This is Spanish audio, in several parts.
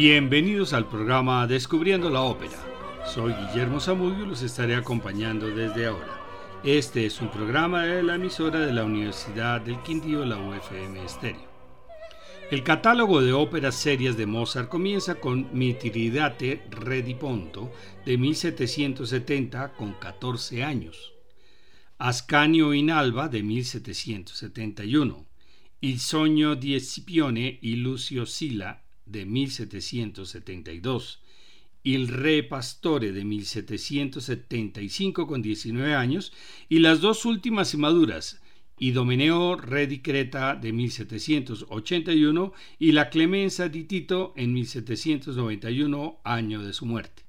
Bienvenidos al programa Descubriendo la Ópera. Soy Guillermo Zamudio y los estaré acompañando desde ahora. Este es un programa de la emisora de la Universidad del Quindío, la UFM Estéreo. El catálogo de óperas serias de Mozart comienza con Mitiridate Rediponto de 1770 con 14 años, Ascanio in Alba de 1771, Il sogno di Scipione y Lucio Sila de 1772, Il Re Pastore de 1775 con 19 años y las dos últimas maduras, Idomeneo Re di Creta de 1781 y La Clemenza di Tito en 1791, año de su muerte.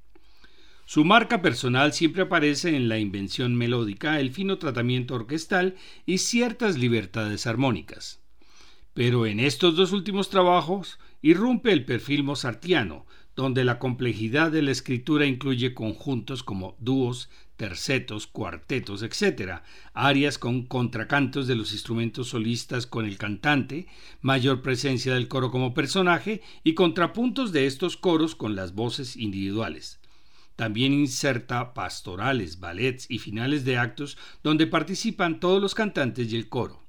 Su marca personal siempre aparece en la invención melódica, el fino tratamiento orquestal y ciertas libertades armónicas. Pero en estos dos últimos trabajos irrumpe el perfil mozartiano, donde la complejidad de la escritura incluye conjuntos como dúos, tercetos, cuartetos, etc., arias con contracantos de los instrumentos solistas con el cantante, mayor presencia del coro como personaje y contrapuntos de estos coros con las voces individuales. También inserta pastorales, ballets y finales de actos donde participan todos los cantantes y el coro.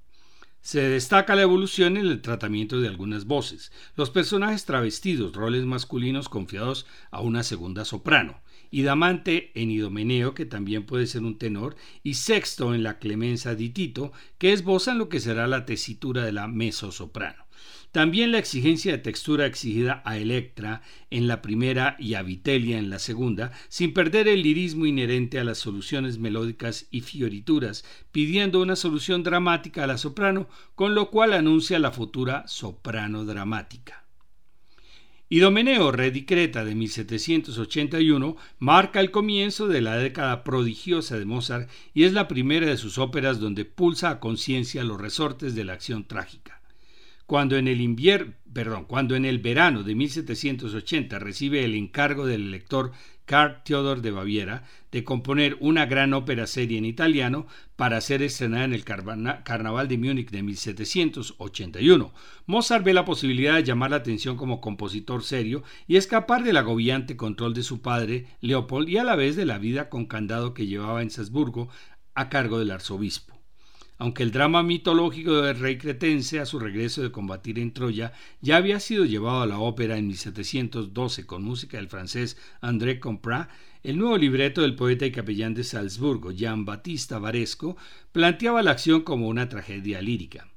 Se destaca la evolución en el tratamiento de algunas voces, los personajes travestidos, roles masculinos confiados a una segunda soprano, y Damante en Idomeneo, que también puede ser un tenor, y Sexto en la Clemenza di Tito, que esbozan lo que será la tesitura de la mezzosoprano. También la exigencia de textura exigida a Electra en la primera y a Vitelia en la segunda, sin perder el lirismo inherente a las soluciones melódicas y fiorituras, pidiendo una solución dramática a la soprano, con lo cual anuncia la futura soprano dramática. Idomeneo Redicreta de 1781 marca el comienzo de la década prodigiosa de Mozart y es la primera de sus óperas donde pulsa a conciencia los resortes de la acción trágica. Cuando en el invierno, perdón, cuando en el verano de 1780 recibe el encargo del elector Karl Theodor de Baviera de componer una gran ópera serie en italiano para ser estrenada en el Carnaval de Múnich de 1781. Mozart ve la posibilidad de llamar la atención como compositor serio y escapar del agobiante control de su padre, Leopold, y a la vez de la vida con candado que llevaba en Salzburgo a cargo del arzobispo. Aunque el drama mitológico del rey cretense a su regreso de combatir en Troya ya había sido llevado a la ópera en 1712 con música del francés André Comprat, el nuevo libreto del poeta y capellán de Salzburgo, Jean Battista Varesco, planteaba la acción como una tragedia lírica.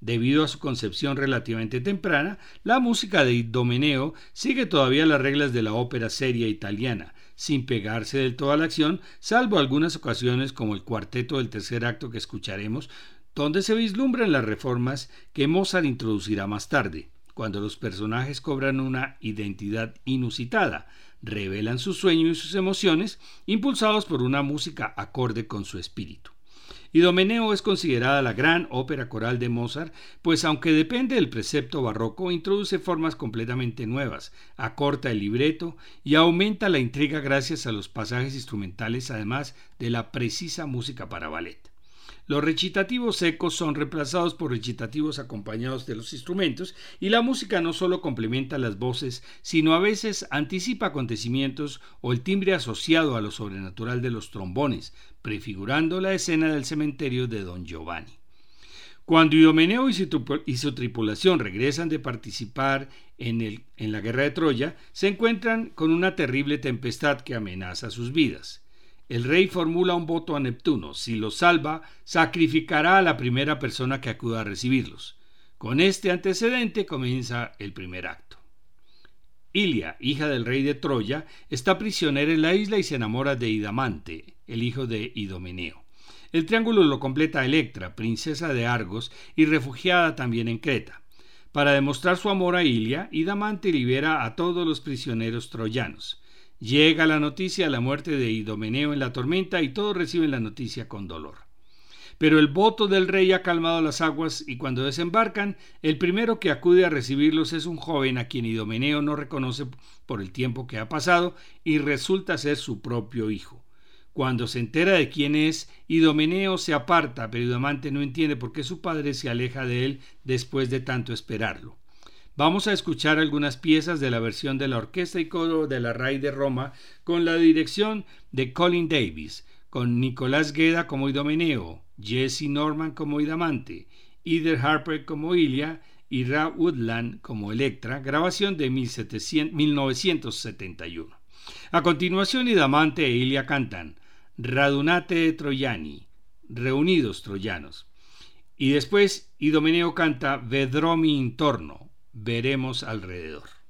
Debido a su concepción relativamente temprana, la música de Idomeneo sigue todavía las reglas de la ópera seria italiana, sin pegarse del todo a la acción, salvo algunas ocasiones como el cuarteto del tercer acto que escucharemos, donde se vislumbran las reformas que Mozart introducirá más tarde, cuando los personajes cobran una identidad inusitada, revelan sus sueños y sus emociones, impulsados por una música acorde con su espíritu. Idomeneo es considerada la gran ópera coral de Mozart, pues aunque depende del precepto barroco, introduce formas completamente nuevas, acorta el libreto y aumenta la intriga gracias a los pasajes instrumentales, además de la precisa música para ballet. Los recitativos secos son reemplazados por recitativos acompañados de los instrumentos y la música no solo complementa las voces, sino a veces anticipa acontecimientos o el timbre asociado a lo sobrenatural de los trombones, prefigurando la escena del cementerio de Don Giovanni. Cuando Idomeneo y su, tripulación regresan de participar en la guerra de Troya, se encuentran con una terrible tempestad que amenaza sus vidas el rey formula un voto a Neptuno. Si los salva, sacrificará a la primera persona que acuda a recibirlos. Con este antecedente comienza el primer acto. Ilia, hija del rey de Troya, está prisionera en la isla y se enamora de Idamante, el hijo de Idomeneo. El triángulo lo completa Electra, princesa de Argos y refugiada también en Creta. Para demostrar su amor a Ilia, Idamante libera a todos los prisioneros troyanos. Llega la noticia de la muerte de Idomeneo en la tormenta y todos reciben la noticia con dolor. Pero el voto del rey ha calmado las aguas y cuando desembarcan, el primero que acude a recibirlos es un joven a quien Idomeneo no reconoce por el tiempo que ha pasado y resulta ser su propio hijo. Cuando se entera de quién es, Idomeneo se aparta, pero Idomante no entiende por qué su padre se aleja de él después de tanto esperarlo. Vamos a escuchar algunas piezas de la versión de la orquesta y coro de la RAI de Roma con la dirección de Colin Davis, con Nicolás Gueda como Idomeneo, Jesse Norman como Idamante, Eder Harper como Ilia y Ra Woodland como Electra, grabación de 1971. A continuación, Idamante e Ilia cantan Radunate Troiani, Reunidos Troyanos. Y después Idomeneo canta Vedromi Intorno, veremos alrededor.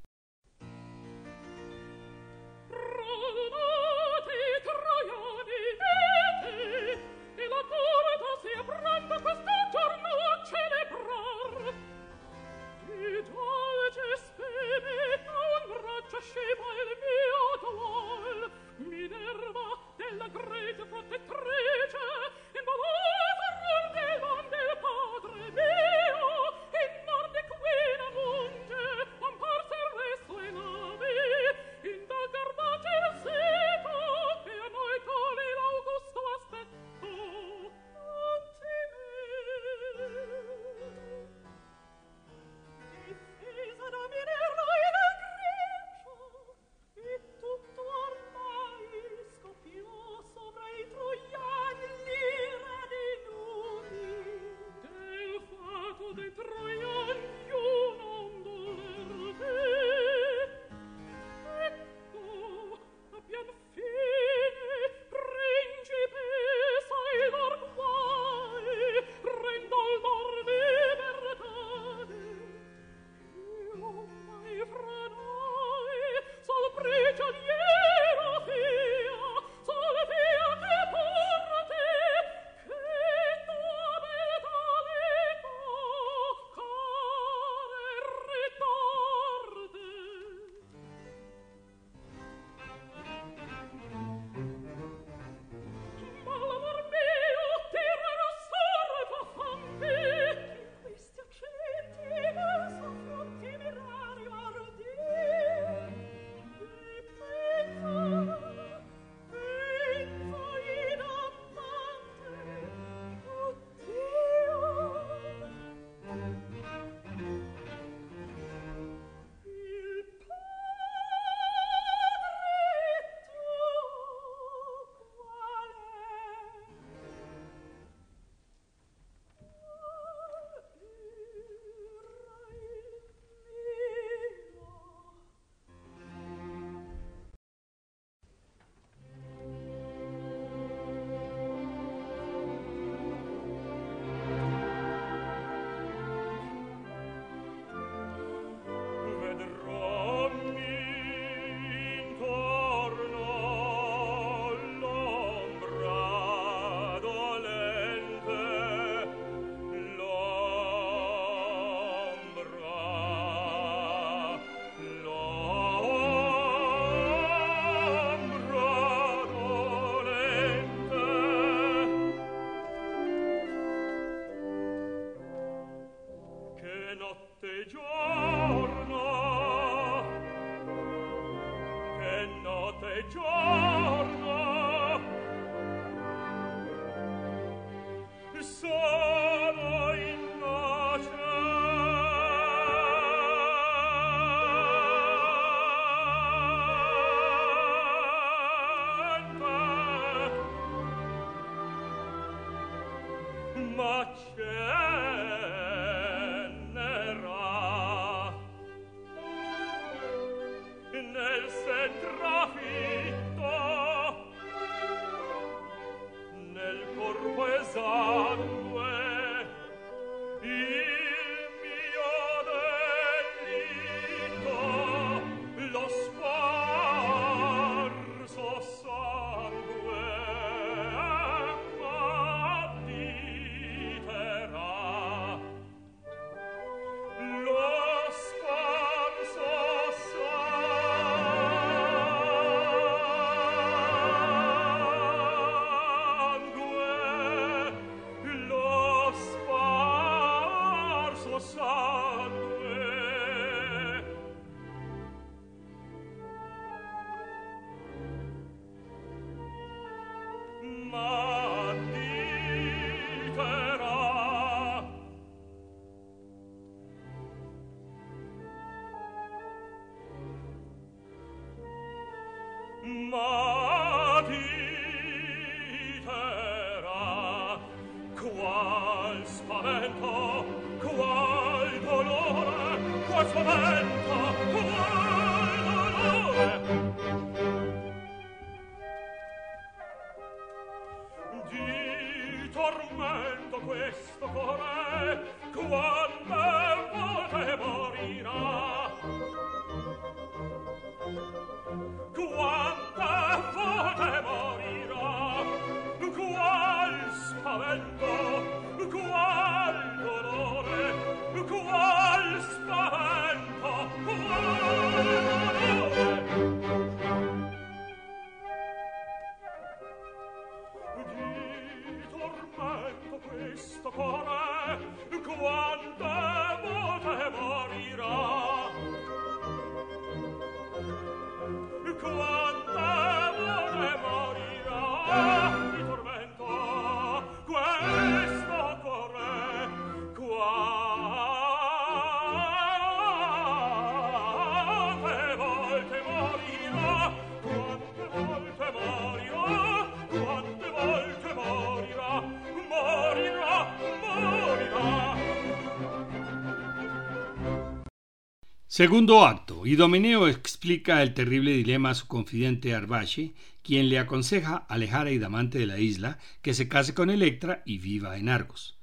Segundo acto. Idomeneo explica el terrible dilema a su confidente Arbache, quien le aconseja alejar a Idamante de la isla, que se case con Electra y viva en Argos.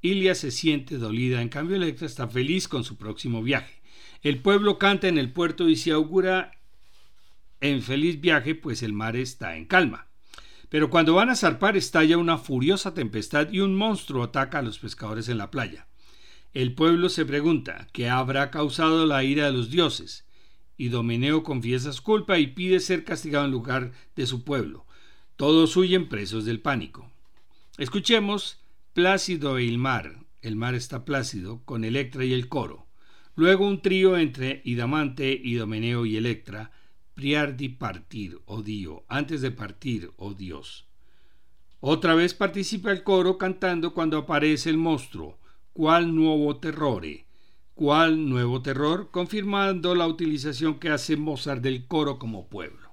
Ilia se siente dolida, en cambio Electra está feliz con su próximo viaje. El pueblo canta en el puerto y se augura en feliz viaje, pues el mar está en calma. Pero cuando van a zarpar estalla una furiosa tempestad y un monstruo ataca a los pescadores en la playa. El pueblo se pregunta qué habrá causado la ira de los dioses, y Domeneo confiesa su culpa y pide ser castigado en lugar de su pueblo. Todos huyen presos del pánico. Escuchemos Plácido e el mar. El mar está plácido, con Electra y el coro. Luego un trío entre Idamante, Idomeneo y Electra, Priardi partir, oh Dio, antes de partir, oh Dios. Otra vez participa el coro cantando cuando aparece el monstruo, ¿Cuál nuevo terrore? ¿Cuál nuevo terror? Confirmando la utilización que hace Mozart del coro como pueblo.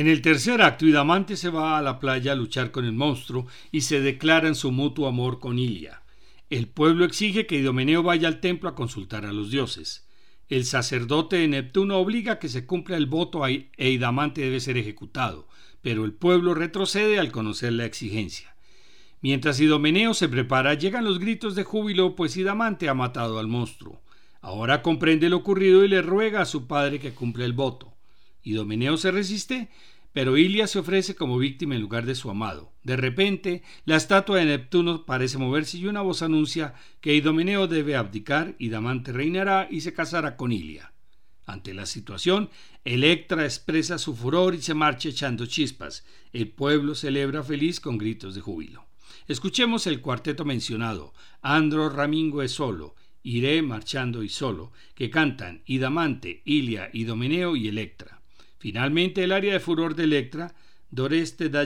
En el tercer acto, Idamante se va a la playa a luchar con el monstruo y se declara en su mutuo amor con Ilia. El pueblo exige que Idomeneo vaya al templo a consultar a los dioses. El sacerdote de Neptuno obliga a que se cumpla el voto e Idamante debe ser ejecutado, pero el pueblo retrocede al conocer la exigencia. Mientras Idomeneo se prepara, llegan los gritos de júbilo, pues Idamante ha matado al monstruo. Ahora comprende lo ocurrido y le ruega a su padre que cumpla el voto. Idomeneo se resiste, pero Ilia se ofrece como víctima en lugar de su amado. De repente, la estatua de Neptuno parece moverse y una voz anuncia que Idomeneo debe abdicar y Damante reinará y se casará con Ilia. Ante la situación, Electra expresa su furor y se marcha echando chispas. El pueblo celebra feliz con gritos de júbilo. Escuchemos el cuarteto mencionado, Andro Ramingo es solo, Iré marchando y solo, que cantan Idamante, Ilia, Idomeneo y Electra. Finalmente, el área de furor de Electra, Doreste da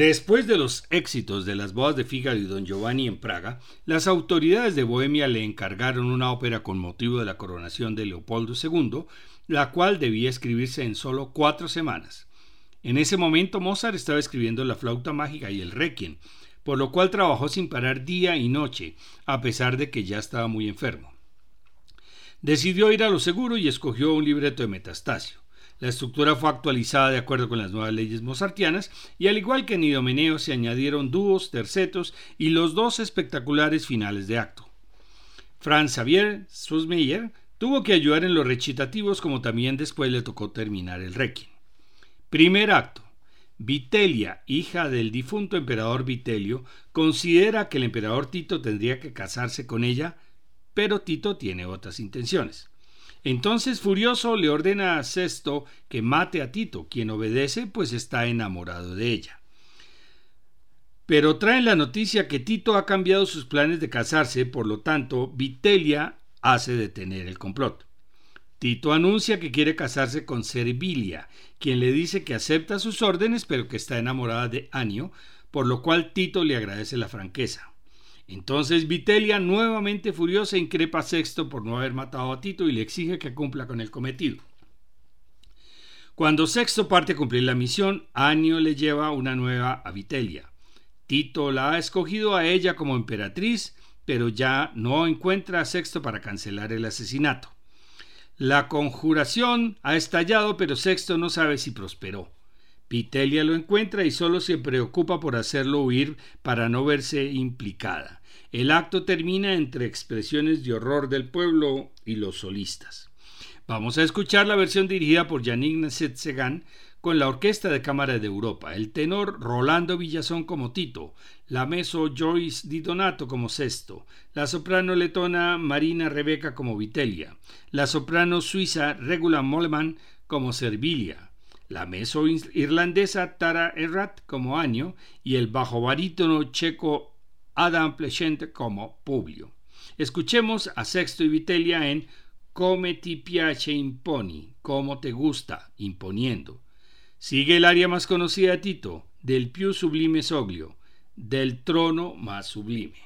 Después de los éxitos de las bodas de Fígaro y Don Giovanni en Praga, las autoridades de Bohemia le encargaron una ópera con motivo de la coronación de Leopoldo II, la cual debía escribirse en solo cuatro semanas. En ese momento Mozart estaba escribiendo la flauta mágica y el requiem, por lo cual trabajó sin parar día y noche, a pesar de que ya estaba muy enfermo. Decidió ir a lo seguro y escogió un libreto de Metastasio. La estructura fue actualizada de acuerdo con las nuevas leyes mozartianas y al igual que en Idomeneo se añadieron dúos, tercetos y los dos espectaculares finales de acto. Franz Xavier Sussmeyer tuvo que ayudar en los recitativos como también después le tocó terminar el requiem. Primer acto. Vitelia, hija del difunto emperador Vitelio, considera que el emperador Tito tendría que casarse con ella, pero Tito tiene otras intenciones. Entonces, furioso, le ordena a Sesto que mate a Tito, quien obedece, pues está enamorado de ella. Pero traen la noticia que Tito ha cambiado sus planes de casarse, por lo tanto, Vitelia hace detener el complot. Tito anuncia que quiere casarse con Servilia, quien le dice que acepta sus órdenes, pero que está enamorada de Anio, por lo cual Tito le agradece la franqueza. Entonces Vitelia, nuevamente furiosa, increpa a Sexto por no haber matado a Tito y le exige que cumpla con el cometido. Cuando Sexto parte a cumplir la misión, Anio le lleva una nueva a Vitelia. Tito la ha escogido a ella como emperatriz, pero ya no encuentra a Sexto para cancelar el asesinato. La conjuración ha estallado, pero Sexto no sabe si prosperó. Vitelia lo encuentra y solo se preocupa por hacerlo huir para no verse implicada. El acto termina entre expresiones de horror del pueblo y los solistas. Vamos a escuchar la versión dirigida por Yannick Nasset-Segan con la Orquesta de Cámara de Europa, el tenor Rolando Villazón como Tito, la meso Joyce Di Donato como Sexto, la soprano letona Marina Rebeca como Vitelia, la soprano suiza Regula Moleman como Servilia, la meso irlandesa Tara Errat como Año y el bajo barítono checo Adam Plechente como Publio. Escuchemos a Sexto y Vitelia en Come ti piace imponi, como te gusta, imponiendo. Sigue el área más conocida de Tito, del più sublime soglio, del trono más sublime.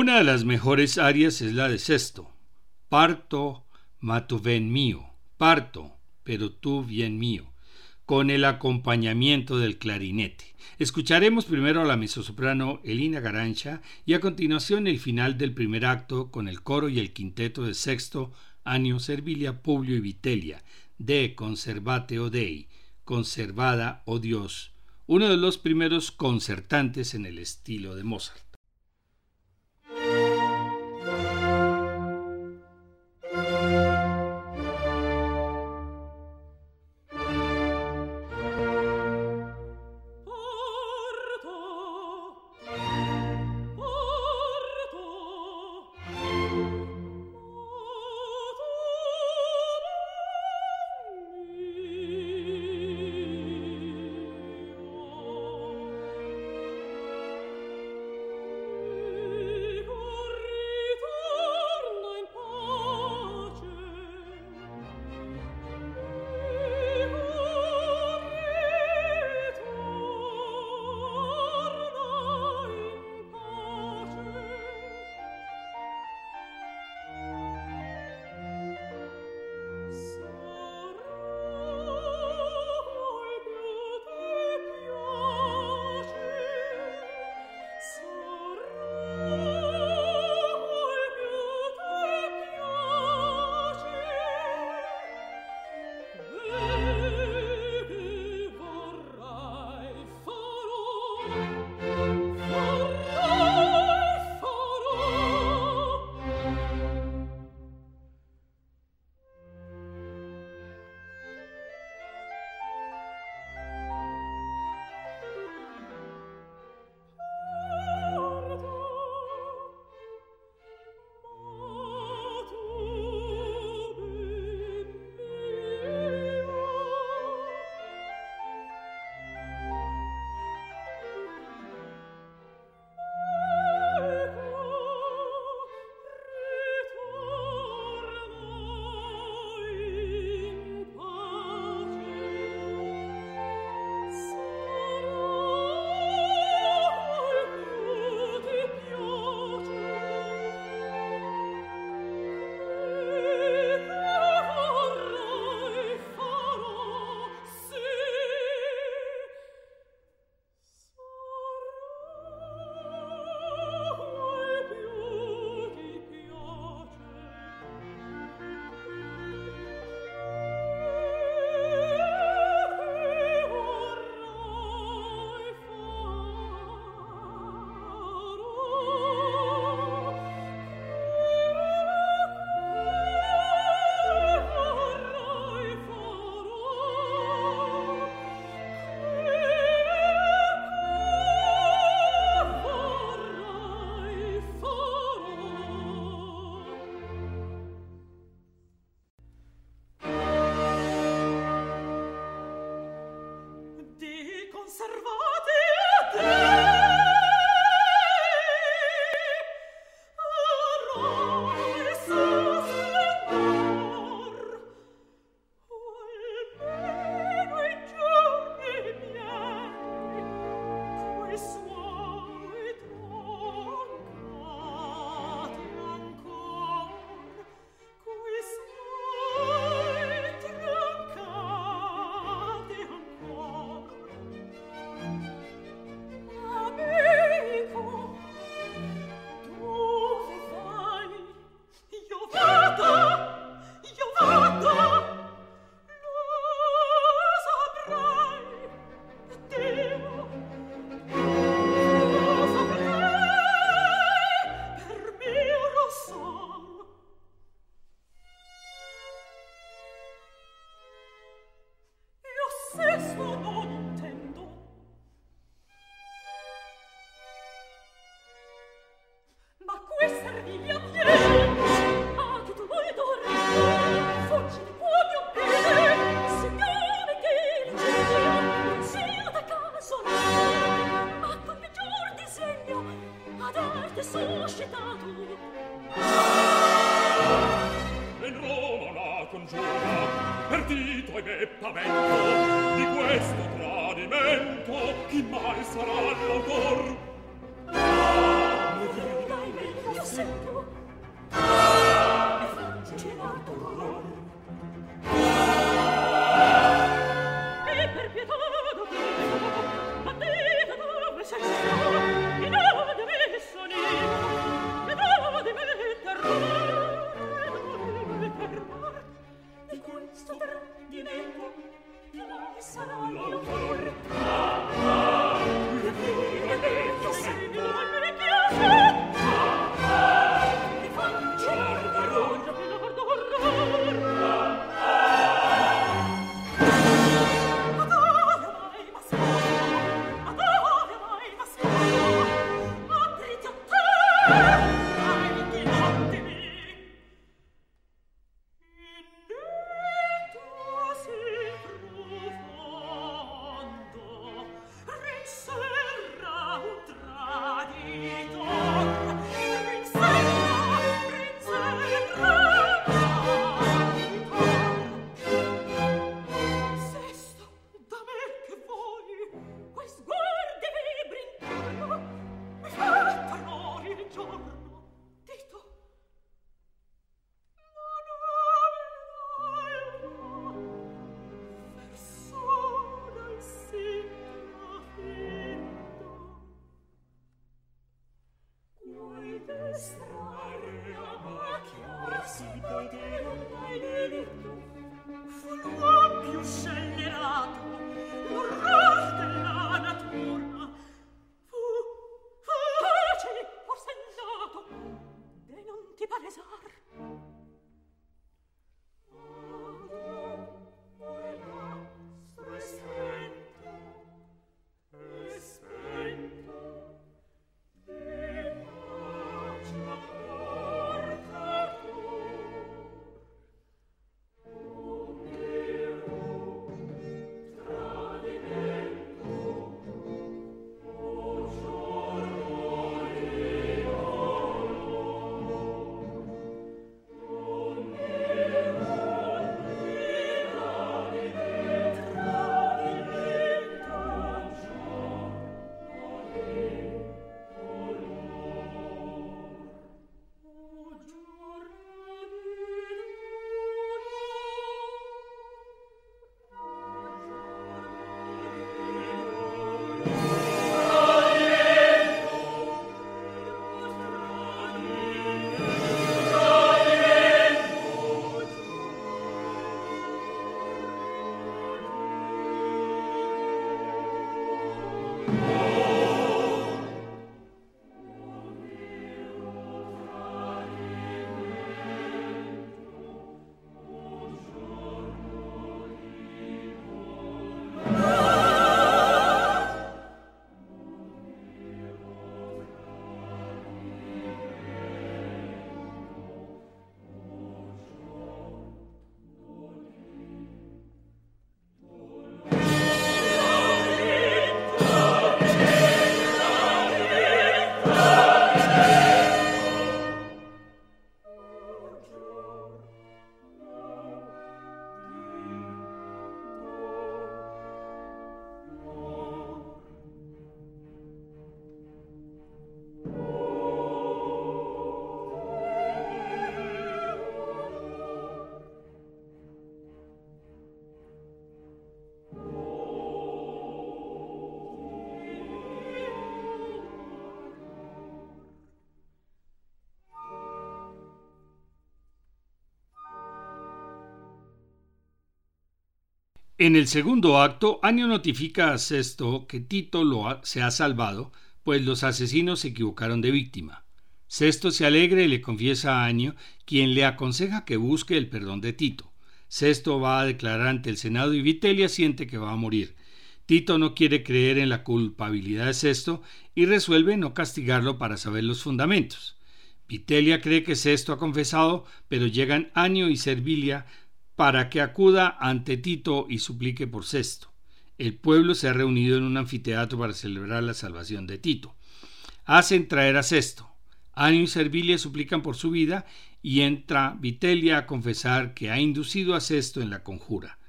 Una de las mejores áreas es la de sexto. Parto, mato ven mío. Parto, pero tú bien mío. Con el acompañamiento del clarinete. Escucharemos primero a la mezzosoprano Elina Garancha y a continuación el final del primer acto con el coro y el quinteto de sexto Anio Servilia Publio y Vitelia de Conservate o Dei, Conservada o Dios, uno de los primeros concertantes en el estilo de Mozart. En el segundo acto, Anio notifica a Sesto que Tito se ha salvado, pues los asesinos se equivocaron de víctima. Sesto se alegra y le confiesa a Anio, quien le aconseja que busque el perdón de Tito. Sesto va a declarar ante el Senado y Vitelia siente que va a morir. Tito no quiere creer en la culpabilidad de Sesto y resuelve no castigarlo para saber los fundamentos. Vitelia cree que Sesto ha confesado, pero llegan Anio y Servilia para que acuda ante Tito y suplique por Sesto. El pueblo se ha reunido en un anfiteatro para celebrar la salvación de Tito. Hacen traer a Sesto. Anio y Servilia suplican por su vida y entra Vitelia a confesar que ha inducido a Sesto en la conjura.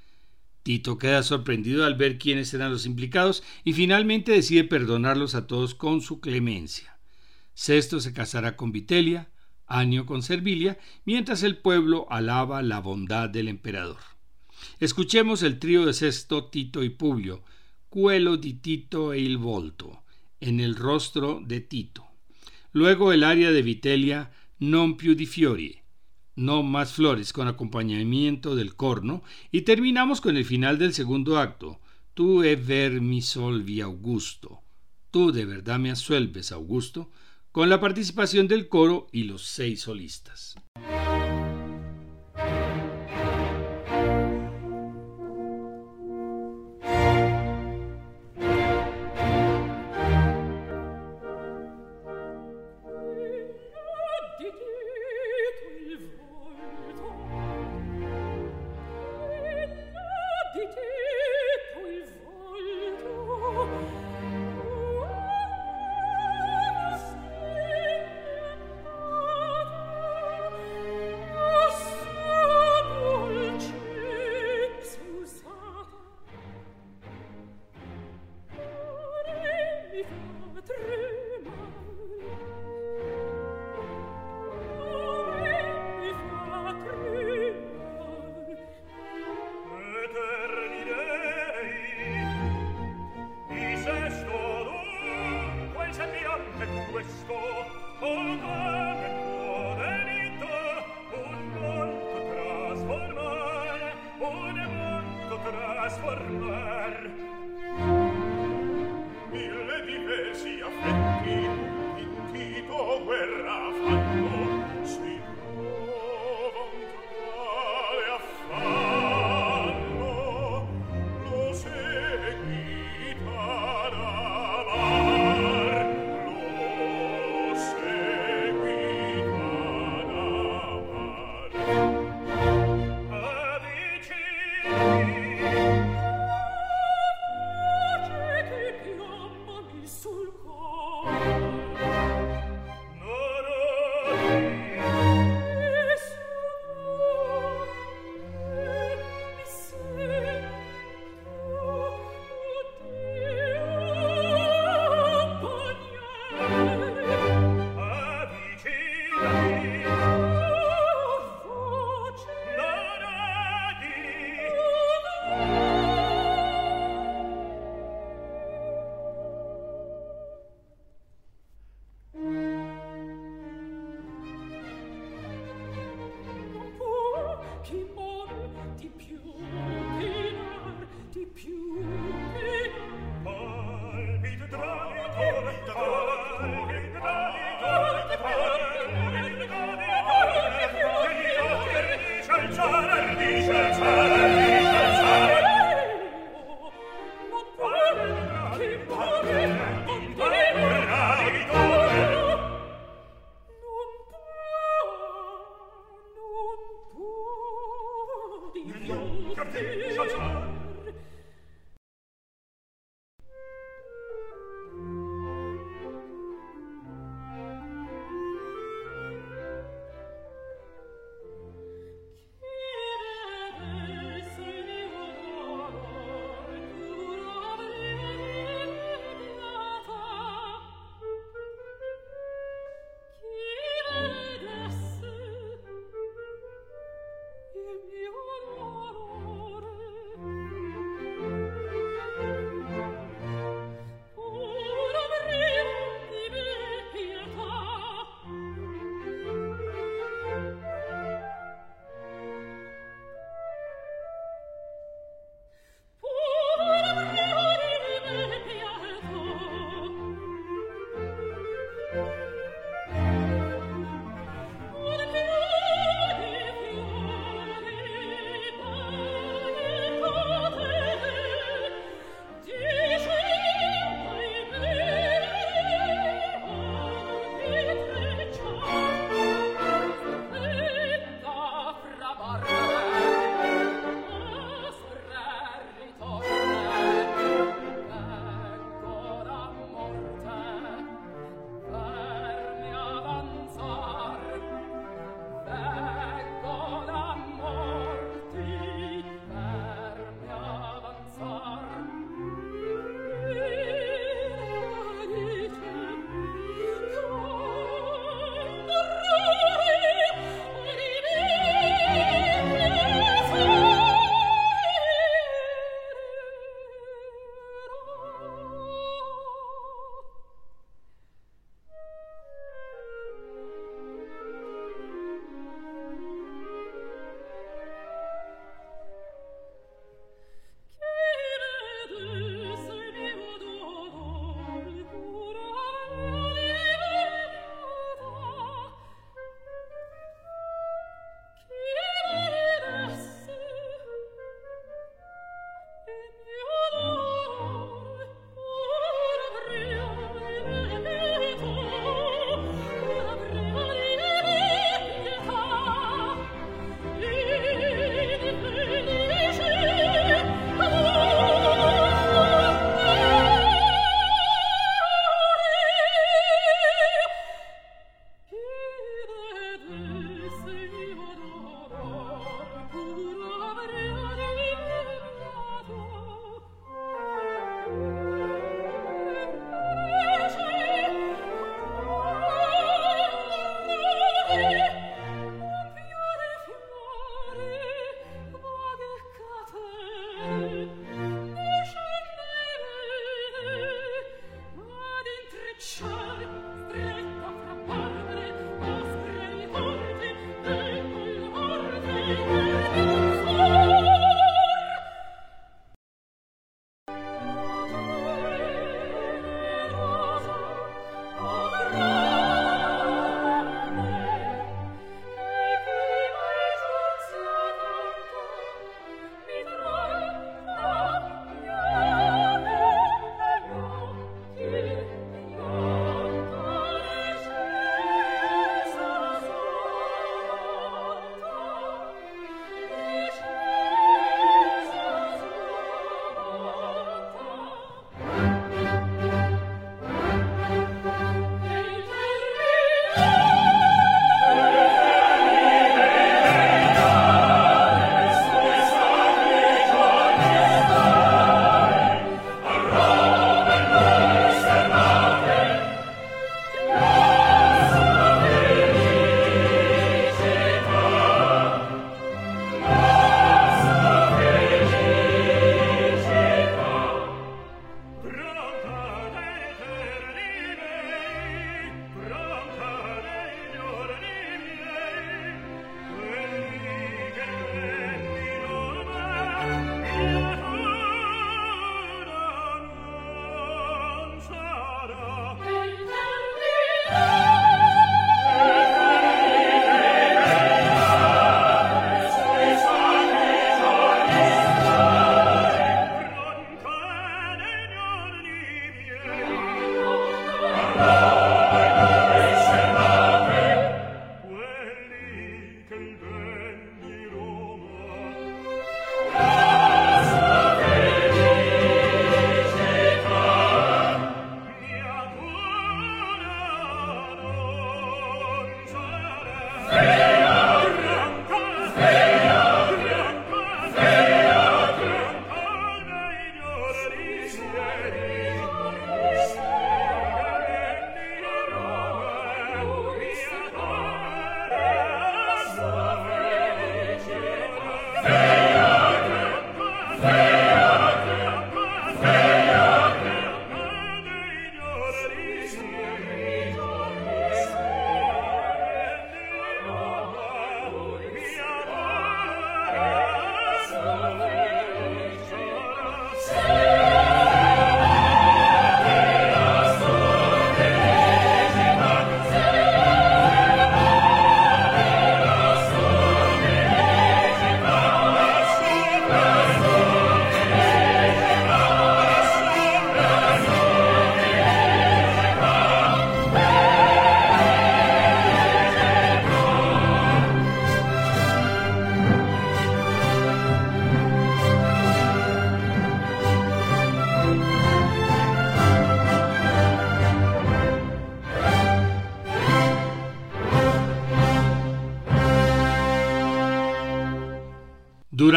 Tito queda sorprendido al ver quiénes eran los implicados y finalmente decide perdonarlos a todos con su clemencia. Sesto se casará con Vitelia, Anio con Servilia, mientras el pueblo alaba la bondad del emperador. Escuchemos el trío de Sesto, Tito y Publio, Cuelo di Tito e il volto, en el rostro de Tito. Luego el aria de Vitelia, Non più di fiori, no más flores, con acompañamiento del corno, y terminamos con el final del segundo acto, Tu e ver mi solvi Augusto, tú de verdad me asuelves Augusto, con la participación del coro y los seis solistas.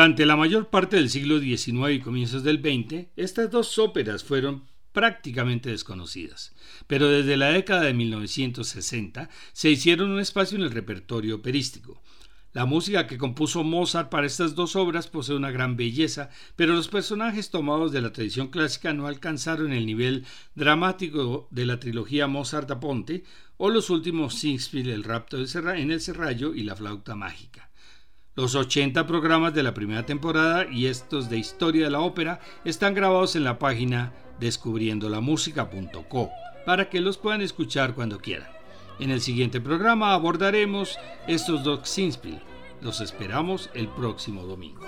Durante la mayor parte del siglo XIX y comienzos del XX, estas dos óperas fueron prácticamente desconocidas, pero desde la década de 1960 se hicieron un espacio en el repertorio operístico. La música que compuso Mozart para estas dos obras posee una gran belleza, pero los personajes tomados de la tradición clásica no alcanzaron el nivel dramático de la trilogía Mozart a Ponte o los últimos Singspiel, El rapto en el serrallo y La flauta mágica. Los 80 programas de la primera temporada y estos de historia de la ópera están grabados en la página descubriendolamusica.co para que los puedan escuchar cuando quieran. En el siguiente programa abordaremos estos dos Singspiel. Los esperamos el próximo domingo.